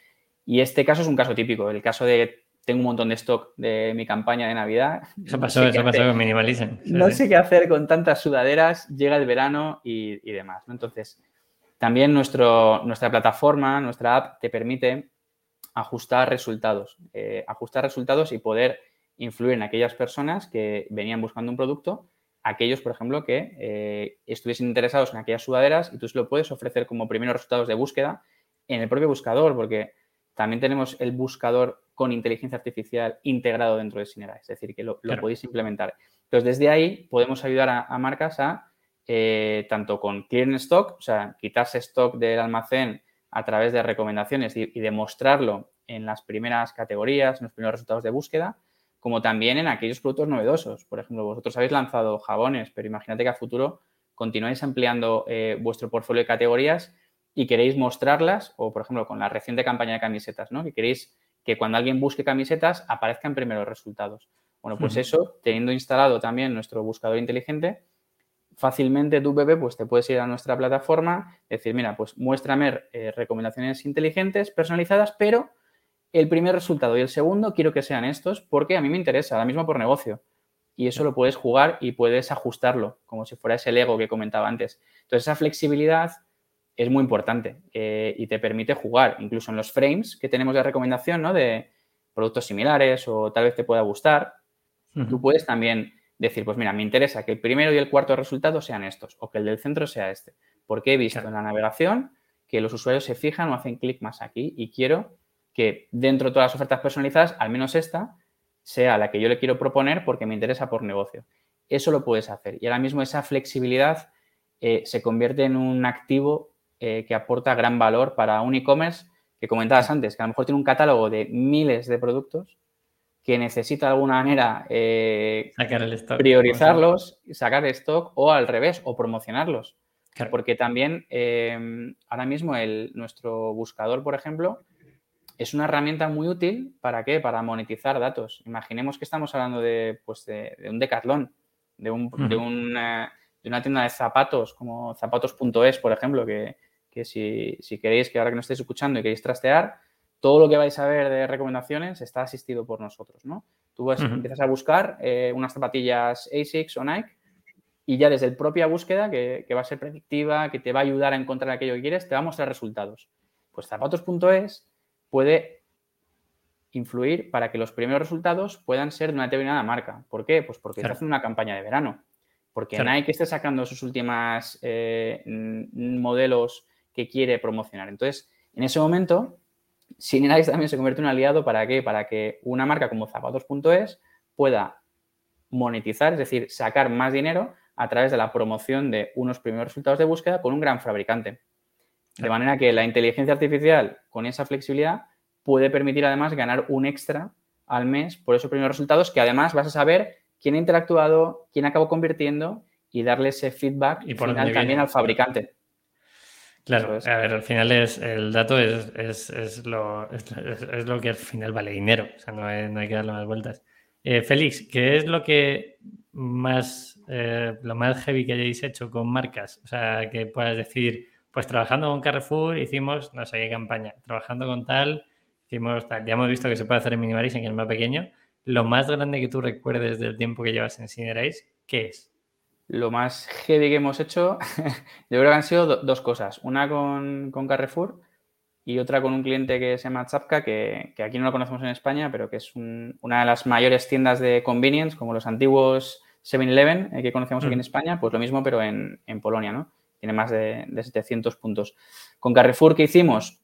Y este caso es un caso típico, el caso de tengo un montón de stock de mi campaña de Navidad. Eso pasó, no eso pasó con Minimalism. no sé qué hacer con tantas sudaderas, llega el verano y, demás. Entonces, también nuestro, nuestra plataforma, nuestra app, te permite ajustar resultados, eh, ajustar resultados y poder influir en aquellas personas que venían buscando un producto, aquellos, por ejemplo, que eh, estuviesen interesados en aquellas sudaderas y tú se lo puedes ofrecer como primeros resultados de búsqueda en el propio buscador, porque también tenemos el buscador con inteligencia artificial integrado dentro de Sinera, es decir, que lo, podéis implementar. Entonces, desde ahí podemos ayudar a, marcas a, eh, tanto con clearing stock, o sea, quitarse stock del almacén a través de recomendaciones y, y demostrarlo en las primeras categorías, en los primeros resultados de búsqueda, como también en aquellos productos novedosos. Por ejemplo, vosotros habéis lanzado jabones, pero imagínate que a futuro continuáis ampliando eh, vuestro portfolio de categorías y queréis mostrarlas, o por ejemplo con la reciente campaña de camisetas, ¿no? Que queréis que cuando alguien busque camisetas aparezcan primero los resultados. Bueno, pues eso, teniendo instalado también nuestro buscador inteligente, fácilmente tu bebé pues te puedes ir a nuestra plataforma, decir, mira, pues muéstrame eh, recomendaciones inteligentes, personalizadas, pero el primer resultado y el segundo quiero que sean estos porque a mí me interesa, ahora mismo por negocio. Y eso lo puedes jugar y puedes ajustarlo, como si fuera ese Lego que comentaba antes. Entonces, esa flexibilidad es muy importante eh, y te permite jugar, incluso en los frames que tenemos de recomendación, ¿no? De productos similares o tal vez te pueda gustar. Tú puedes también decir, pues mira, me interesa que el primero y el cuarto resultado sean estos o que el del centro sea este. Porque he visto en la navegación que los usuarios se fijan o hacen clic más aquí y quiero que dentro de todas las ofertas personalizadas, al menos esta, sea la que yo le quiero proponer porque me interesa por negocio. Eso lo puedes hacer. Y ahora mismo esa flexibilidad eh, se convierte en un activo eh, que aporta gran valor para un e-commerce que comentabas antes, que a lo mejor tiene un catálogo de miles de productos que necesita de alguna manera eh, priorizarlos, sacar stock o al revés, o promocionarlos. Porque también ahora mismo el, nuestro buscador, por ejemplo, es una herramienta muy útil para qué? Para monetizar datos. Imaginemos que estamos hablando de, pues de, un decatlón, de, un, de, una, de, una, tienda de zapatos como zapatos.es, por ejemplo, que, que si, si, queréis, que ahora que no estéis escuchando y queréis trastear, todo lo que vais a ver de recomendaciones está asistido por nosotros, ¿no? Tú empiezas a buscar eh, unas zapatillas ASICS o Nike y ya desde la propia búsqueda, que, que va a ser predictiva, que te va a ayudar a encontrar aquello que quieres, te va a mostrar resultados. Pues zapatos.es puede influir para que los primeros resultados puedan ser de una determinada marca. ¿Por qué? Pues porque está haciendo una campaña de verano. Porque Nike está sacando sus últimas eh, modelos que quiere promocionar. Entonces, en ese momento, Synerise también se convierte en un aliado para qué? Para que una marca como zapatos.es pueda monetizar, es decir, sacar más dinero a través de la promoción de unos primeros resultados de búsqueda con un gran fabricante. De manera que la inteligencia artificial con esa flexibilidad puede permitir además ganar un extra al mes por esos primeros resultados que además vas a saber quién ha interactuado, quién acabó convirtiendo y darle ese feedback y final también al fabricante. Claro, a ver, al final es el dato es, lo, es, lo que al final vale dinero, o sea, no hay, que darle más vueltas. Eh, Félix, ¿qué es lo que más, eh, lo más heavy que hayáis hecho con marcas? O sea, que puedas decir, pues trabajando con Carrefour hicimos no sé qué campaña, trabajando con tal, hicimos tal. Ya hemos visto que se puede hacer en Minimaris, en el más pequeño. Lo más grande que tú recuerdes del tiempo que llevas en Cinerize, ¿qué es? Lo más heavy que hemos hecho, yo creo que han sido dos cosas. Una con, Carrefour y otra con un cliente que se llama Chapka, que, aquí no lo conocemos en España, pero que es una de las mayores tiendas de convenience, como los antiguos 7-Eleven eh, que conocemos aquí en mm. España, pues lo mismo, pero en, Polonia, ¿no? Tiene más de, 700 puntos. Con Carrefour, ¿qué hicimos?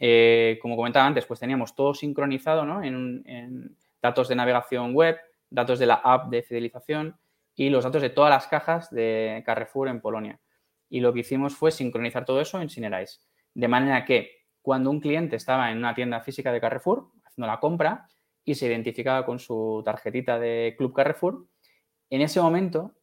Eh, como comentaba antes, pues teníamos todo sincronizado, ¿no? en datos de navegación web, datos de la app de fidelización, y los datos de todas las cajas de Carrefour en Polonia. Y lo que hicimos fue sincronizar todo eso en Synerize. De manera que cuando un cliente estaba en una tienda física de Carrefour haciendo la compra y se identificaba con su tarjetita de Club Carrefour, en ese momento,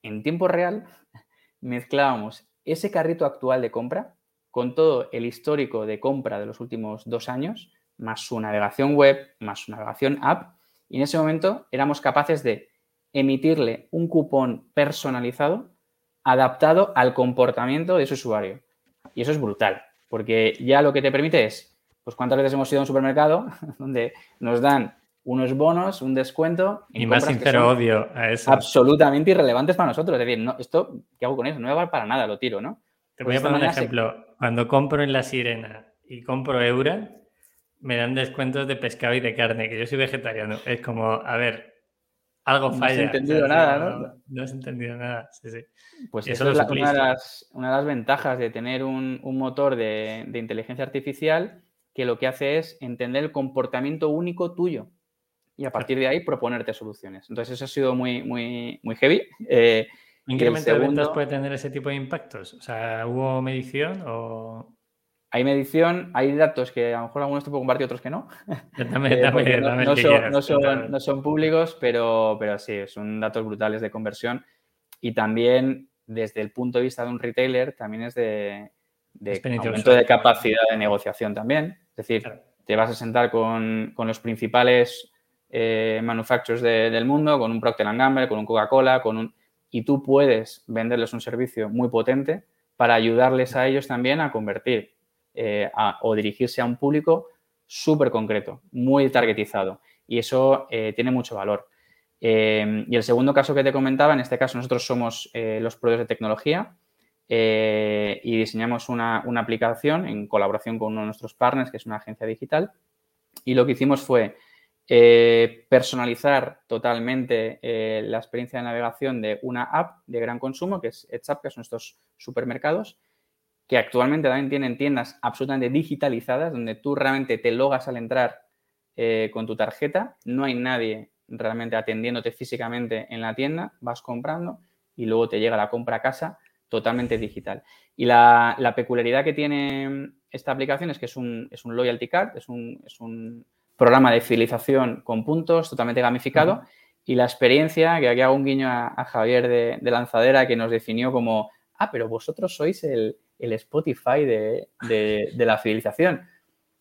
en tiempo real, mezclábamos ese carrito actual de compra con todo el histórico de compra de los últimos dos años, más su navegación web, más su navegación app, y en ese momento éramos capaces de emitirle un cupón personalizado adaptado al comportamiento de su usuario. Y eso es brutal, porque ya lo que te permite es, pues cuántas veces hemos ido a un supermercado donde nos dan unos bonos, un descuento. Y más sincero odio a eso. Absolutamente irrelevantes para nosotros. Es decir, no, esto, ¿qué hago con eso? No me va para nada, lo tiro, ¿no? Te voy a poner un ejemplo. Cuando compro en La Sirena y compro Eura, me dan descuentos de pescado y de carne, que yo soy vegetariano. Es como, a ver, algo falla. No has entendido nada, ¿no? No, has entendido nada, sí, sí. Pues eso es una, de las, una, de las, ventajas de tener un, un motor de, de, inteligencia artificial que lo que hace es entender el comportamiento único tuyo y a partir de ahí proponerte soluciones. Entonces eso ha sido muy, muy, muy heavy. Eh, ¿Incremento de ventas puede tener ese tipo de impactos? O sea, ¿hubo medición o...? Hay medición, hay datos que a lo mejor algunos te puedo compartir, otros que no. no, son, públicos, pero, pero sí, son datos brutales de conversión. Y también, desde el punto de vista de un retailer, también es de, de aumento de capacidad de negociación también. Es decir, te vas a sentar con, los principales eh, manufacturers del mundo, con un Procter Gamble, con un Coca-Cola, con un... Y tú puedes venderles un servicio muy potente para ayudarles a ellos también a convertir eh, o dirigirse a un público súper concreto, muy targetizado. Y eso eh, tiene mucho valor. Eh, y el segundo caso que te comentaba, en este caso nosotros somos los proveedores de tecnología y diseñamos una, aplicación en colaboración con uno de nuestros partners, que es una agencia digital. Y lo que hicimos fue personalizar totalmente la experiencia de navegación de una app de gran consumo, que es EdSap, que son estos supermercados, que actualmente también tienen tiendas absolutamente digitalizadas, donde tú realmente te logas al entrar eh, con tu tarjeta, no hay nadie realmente atendiéndote físicamente en la tienda, vas comprando y luego te llega la compra a casa totalmente digital. Y la, peculiaridad que tiene esta aplicación es que es un, es un loyalty card, es un, es un, programa de fidelización con puntos totalmente gamificado. Y la experiencia, que aquí hago un guiño a, Javier de, de, Lanzadera, que nos definió como, ah, pero vosotros sois el, el Spotify de, la fidelización.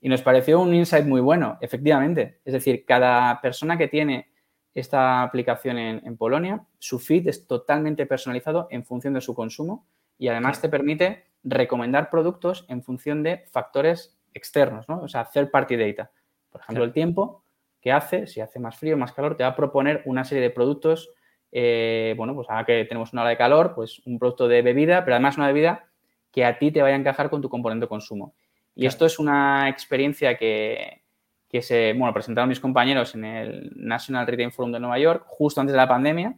Y nos pareció un insight muy bueno, efectivamente. Es decir, cada persona que tiene esta aplicación en, Polonia, su feed es totalmente personalizado en función de su consumo y además te permite recomendar productos en función de factores externos, ¿no? O sea, third party data. Por ejemplo, el tiempo que hace, si hace más frío, más calor, te va a proponer una serie de productos. Eh, bueno, pues ahora que tenemos una hora de calor, pues un producto de bebida, pero además una bebida que a ti te vaya a encajar con tu componente de consumo. Y esto es una experiencia que, se, bueno, presentaron mis compañeros en el National Retail Forum de Nueva York justo antes de la pandemia,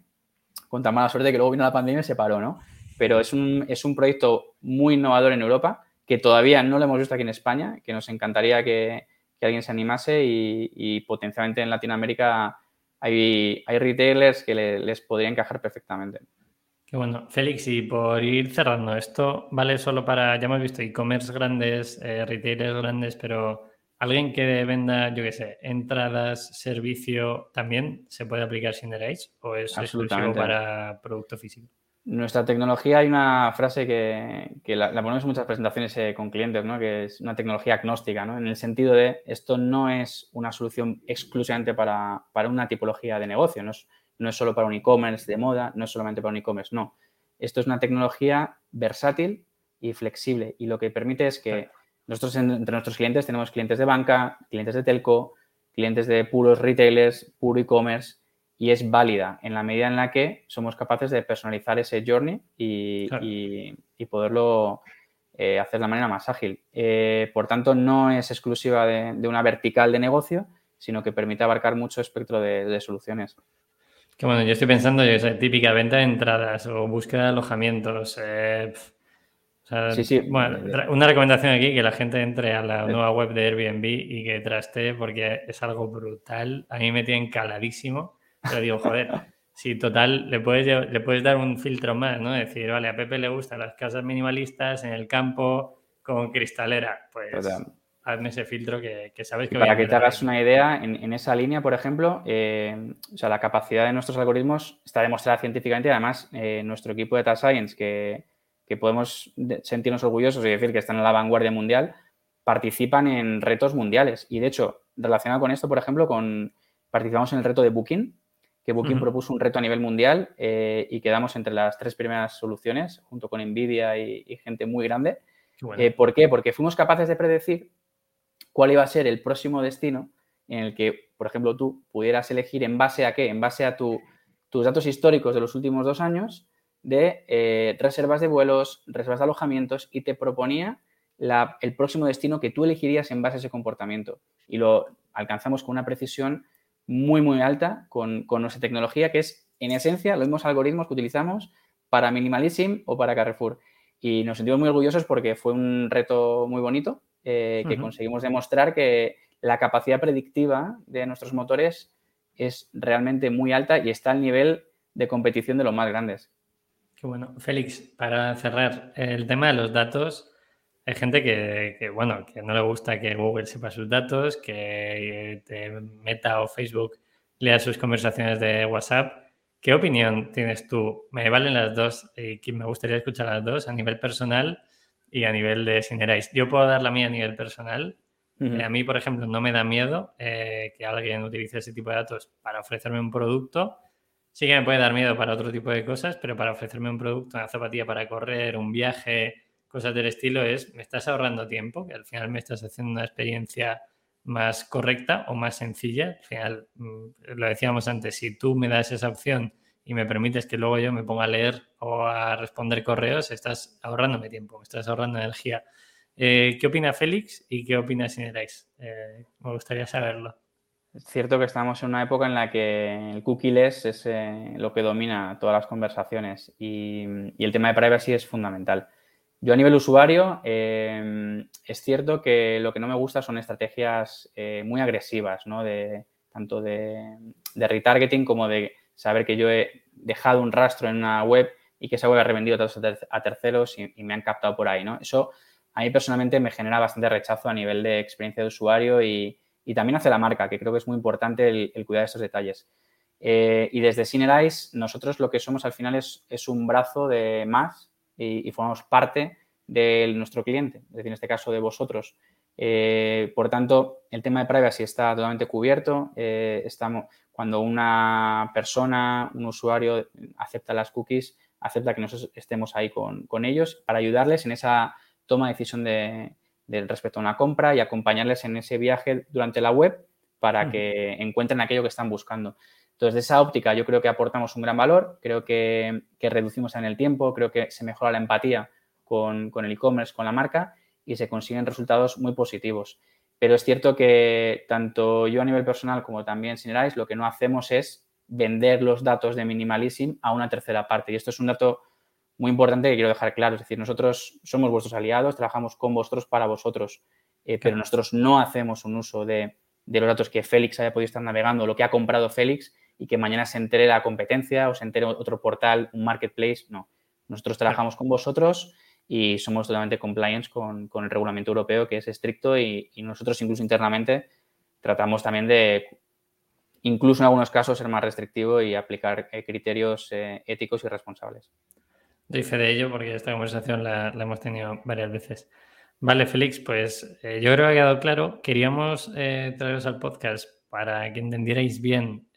con tan mala suerte que luego vino la pandemia y se paró, ¿no? Pero es un, es un proyecto muy innovador en Europa que todavía no lo hemos visto aquí en España, que nos encantaría que, alguien se animase y, potencialmente en Latinoamérica hay, hay retailers que les podría encajar perfectamente. Qué bueno. Félix, y por ir cerrando, esto vale solo para, ya hemos visto e-commerce grandes, eh, retailers grandes, pero alguien que venda, yo qué sé, entradas, servicio, ¿también se puede aplicar Cinderise o es exclusivo para producto físico? Nuestra tecnología, hay una frase que, la, ponemos en muchas presentaciones eh, con clientes, ¿no? que es una tecnología agnóstica, ¿no? en el sentido de esto no es una solución exclusivamente para, una tipología de negocio, no es, no es solo para un e-commerce de moda, no es solamente para un e-commerce, no. Esto es una tecnología versátil y flexible y lo que permite es que nosotros entre nuestros clientes tenemos clientes de banca, clientes de telco, clientes de puros retailers, puro e-commerce y es válida en la medida en la que somos capaces de personalizar ese journey y, poderlo eh, hacer de la manera más ágil. Eh, por tanto, no es exclusiva de, una vertical de negocio, sino que permite abarcar mucho espectro de, soluciones. Que bueno, yo estoy pensando, yo típica venta de entradas o búsqueda de alojamientos. Eh, sí, sí. Bueno, una recomendación aquí, que la gente entre a la nueva web de Airbnb y que traste porque es algo brutal. A mí me tiene caladísimo pero digo, joder, si total le puedes, le puedes dar un filtro más, ¿no? Decir, vale, a Pepe le gustan las casas minimalistas en el campo con cristalera. Pues hazme ese filtro que, sabes que... Para que te hagas una idea, en, esa línea, por ejemplo, eh, o sea, la capacidad de nuestros algoritmos está demostrada científicamente. Además, eh, nuestro equipo de Data Science, que, que podemos sentirnos orgullosos y decir que están en la vanguardia mundial, participan en retos mundiales. Y de hecho, relacionado con esto, por ejemplo, con, participamos en el reto de Booking, que Booking propuso un reto a nivel mundial eh, y quedamos entre las tres primeras soluciones, junto con Nvidia y, gente muy grande. Eh, ¿Por qué? Porque fuimos capaces de predecir cuál iba a ser el próximo destino en el que, por ejemplo, tú pudieras elegir en base a qué, en base a tus datos históricos de los últimos dos años de eh, reservas de vuelos, reservas de alojamientos y te proponía el próximo destino que tú elegirías en base a ese comportamiento. Y lo alcanzamos con una precisión muy, muy alta con, nuestra tecnología, que es, en esencia, los mismos algoritmos que utilizamos para Minimalism o para Carrefour. Y nos sentimos muy orgullosos porque fue un reto muy bonito, eh, que conseguimos demostrar que la capacidad predictiva de nuestros motores es realmente muy alta y está al nivel de competición de los más grandes. Qué bueno. Félix, para cerrar, el tema de los datos, hay gente que, bueno, que no le gusta que Google sepa sus datos, que te Meta o Facebook lea sus conversaciones de WhatsApp. ¿Qué opinión tienes tú? Me valen las dos y me gustaría escuchar las dos a nivel personal y a nivel de Sinerais. Yo puedo dar la mía a nivel personal. Eh, a mí, por ejemplo, no me da miedo eh, que alguien utilice ese tipo de datos para ofrecerme un producto. Sí que me puede dar miedo para otro tipo de cosas, pero para ofrecerme un producto, una zapatilla para correr, un viaje, cosas del estilo es, me estás ahorrando tiempo, que al final me estás haciendo una experiencia más correcta o más sencilla. Al final, mm, lo decíamos antes, si tú me das esa opción y me permites que luego yo me ponga a leer o a responder correos, estás ahorrándome tiempo, estás ahorrando energía. Eh, ¿Qué opina Félix y qué opina Sinerais? Eh, me gustaría saberlo. Es cierto que estamos en una época en la que el cookie-less es eh, lo que domina todas las conversaciones y, el tema de privacy es fundamental. Yo a nivel usuario, es cierto que lo que no me gusta son estrategias muy agresivas, ¿no? De, tanto de, retargeting como de saber que yo he dejado un rastro en una web y que esa web ha revendido a terceros y, me han captado por ahí, ¿no? Eso a mí personalmente me genera bastante rechazo a nivel de experiencia de usuario y, también hacia la marca, que creo que es muy importante el, cuidar de estos detalles. Eh, y desde Cinerize, nosotros lo que somos al final es, es un brazo de más y, formamos parte de nuestro cliente, es decir, en este caso de vosotros. Eh, por tanto, el tema de privacy está totalmente cubierto. Eh, estamos, cuando una persona, un usuario acepta las cookies, acepta que nosotros estemos ahí con, ellos para ayudarles en esa toma de decisión de, respecto a una compra y acompañarles en ese viaje durante la web para que encuentren aquello que están buscando. Entonces, de esa óptica yo creo que aportamos un gran valor, creo que, reducimos en el tiempo, creo que se mejora la empatía con, el e-commerce, con la marca y se consiguen resultados muy positivos. Pero es cierto que tanto yo a nivel personal como también Sinerais, lo que no hacemos es vender los datos de Minimalism a una tercera parte. Y esto es un dato muy importante que quiero dejar claro. Es decir, nosotros somos vuestros aliados, trabajamos con vosotros para vosotros, eh, pero nosotros no hacemos un uso de, de, los datos que Félix haya podido estar navegando, lo que ha comprado Félix y que mañana se entere la competencia o se entere otro portal, un marketplace. No. Nosotros trabajamos con vosotros y somos totalmente compliance con, el reglamento europeo que es estricto y, nosotros incluso internamente tratamos también de, incluso en algunos casos, ser más restrictivo y aplicar eh, criterios eh, éticos y responsables. Doy de ello porque esta conversación la, hemos tenido varias veces. Vale, Félix, pues eh, yo creo que ha quedado claro. Queríamos traeros al podcast para que entendierais bien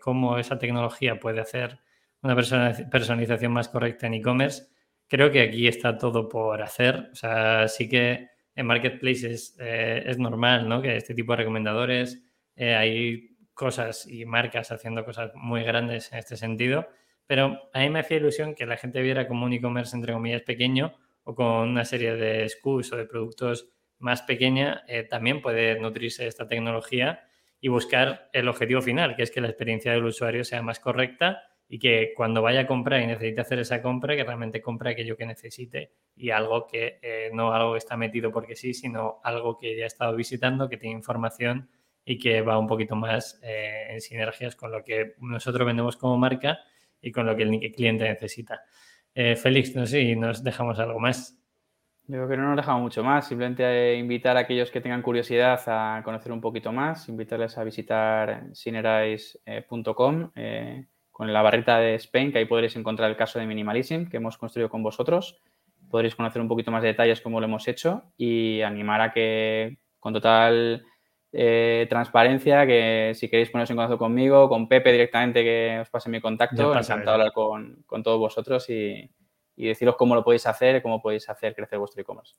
cómo esa tecnología puede hacer una personalización más correcta en e-commerce creo que aquí está todo por hacer. O sea, sí que en Marketplaces eh, es normal, ¿no? Que este tipo de recomendadores, eh, hay cosas y marcas haciendo cosas muy grandes en este sentido, pero a mí me hacía ilusión que la gente viera como un e-commerce, entre comillas, pequeño o con una serie de SKUs o de productos más pequeña, eh, también puede nutrirse esta tecnología y buscar el objetivo final, que es que la experiencia del usuario sea más correcta y que cuando vaya a comprar y necesite hacer esa compra, que realmente compre aquello que necesite y algo que eh, no algo que está metido porque sí, sino algo que ya ha estado visitando, que tiene información y que va un poquito más eh, en sinergias con lo que nosotros vendemos como marca y con lo que el cliente necesita. Eh, Félix, no sé si nos dejamos algo más. Yo creo que no nos dejamos mucho más, simplemente invitar a aquellos que tengan curiosidad a conocer un poquito más, invitarles a visitar sinerais.com con la barrita de Spain, que ahí podréis encontrar el caso de Minimalism que hemos construido con vosotros. Podréis conocer un poquito más de detalles cómo lo hemos hecho y animar a que con total eh, transparencia, que si queréis poneros en contacto conmigo, con Pepe directamente, que os pase mi contacto, encantado de hablar con, con, todos vosotros y, y deciros cómo lo podéis hacer, cómo podéis hacer crecer vuestro e-commerce.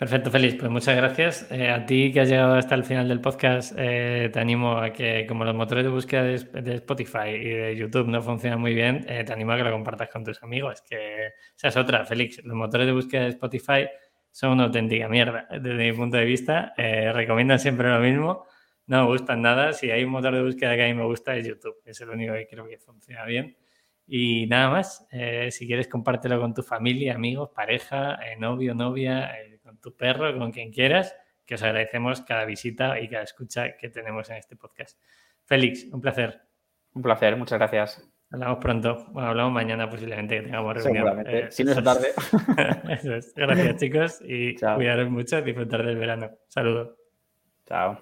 Perfecto, Félix. Pues muchas gracias. Eh, a ti que has llegado hasta el final del podcast, eh, te animo a que, como los motores de búsqueda de, Spotify y de YouTube no funcionan muy bien, eh, te animo a que lo compartas con tus amigos. Que esa es otra, Félix. Los motores de búsqueda de Spotify son una auténtica mierda. Desde mi punto de vista, recomiendan siempre lo mismo. No me gustan nada. Si hay un motor de búsqueda que a mí me gusta es YouTube. Es el único que creo que funciona bien. Y nada más, si quieres compártelo con tu familia, amigos, pareja, novio, novia, tu perro, con quien quieras, que os agradecemos cada visita y cada escucha que tenemos en este podcast. Félix, un placer. Un placer, muchas gracias. Hablamos pronto. Bueno, hablamos mañana posiblemente que tengamos reunión. Eh, si no es tarde. Gracias, chicos, y cuidaros mucho, disfrutar del verano. Saludos. Chao.